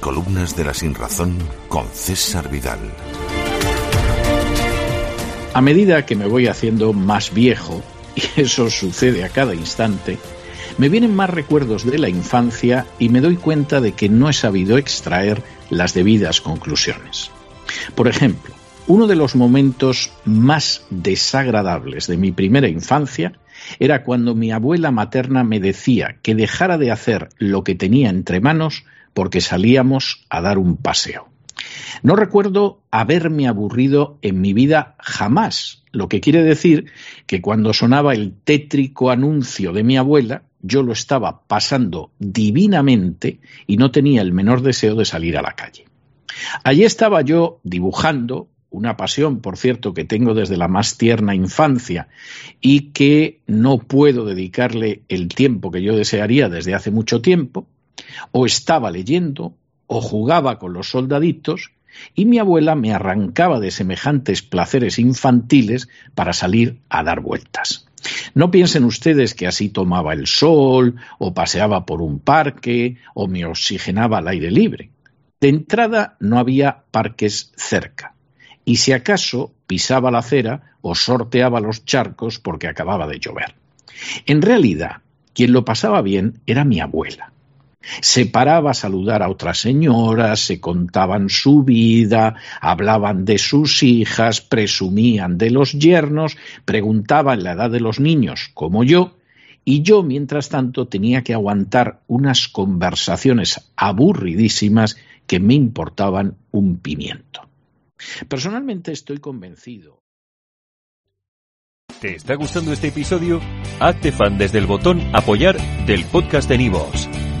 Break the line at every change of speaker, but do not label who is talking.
Crónicas de la Sinrazón con César Vidal.
A medida que me voy haciendo más viejo, y eso sucede a cada instante, me vienen más recuerdos de la infancia y me doy cuenta de que no he sabido extraer las debidas conclusiones. Por ejemplo, uno de los momentos más desagradables de mi primera infancia era cuando mi abuela materna me decía que dejara de hacer lo que tenía entre manos porque salíamos a dar un paseo. No recuerdo haberme aburrido en mi vida jamás, lo que quiere decir que cuando sonaba el tétrico anuncio de mi abuela, yo lo estaba pasando divinamente y no tenía el menor deseo de salir a la calle. Allí estaba yo dibujando, una pasión, por cierto, que tengo desde la más tierna infancia y que no puedo dedicarle el tiempo que yo desearía desde hace mucho tiempo, o estaba leyendo, o jugaba con los soldaditos, y mi abuela me arrancaba de semejantes placeres infantiles para salir a dar vueltas. No piensen ustedes que así tomaba el sol, o paseaba por un parque, o me oxigenaba al aire libre. De entrada no había parques cerca y si acaso pisaba la acera o sorteaba los charcos porque acababa de llover. En realidad, quien lo pasaba bien era mi abuela. Se paraba a saludar a otras señoras, se contaban su vida, hablaban de sus hijas, presumían de los yernos, preguntaban la edad de los niños, como yo, y yo, mientras tanto, tenía que aguantar unas conversaciones aburridísimas que me importaban un pimiento. Personalmente estoy convencido.
¿Te está gustando este episodio? Hazte fan desde el botón Apoyar del podcast de Nivos.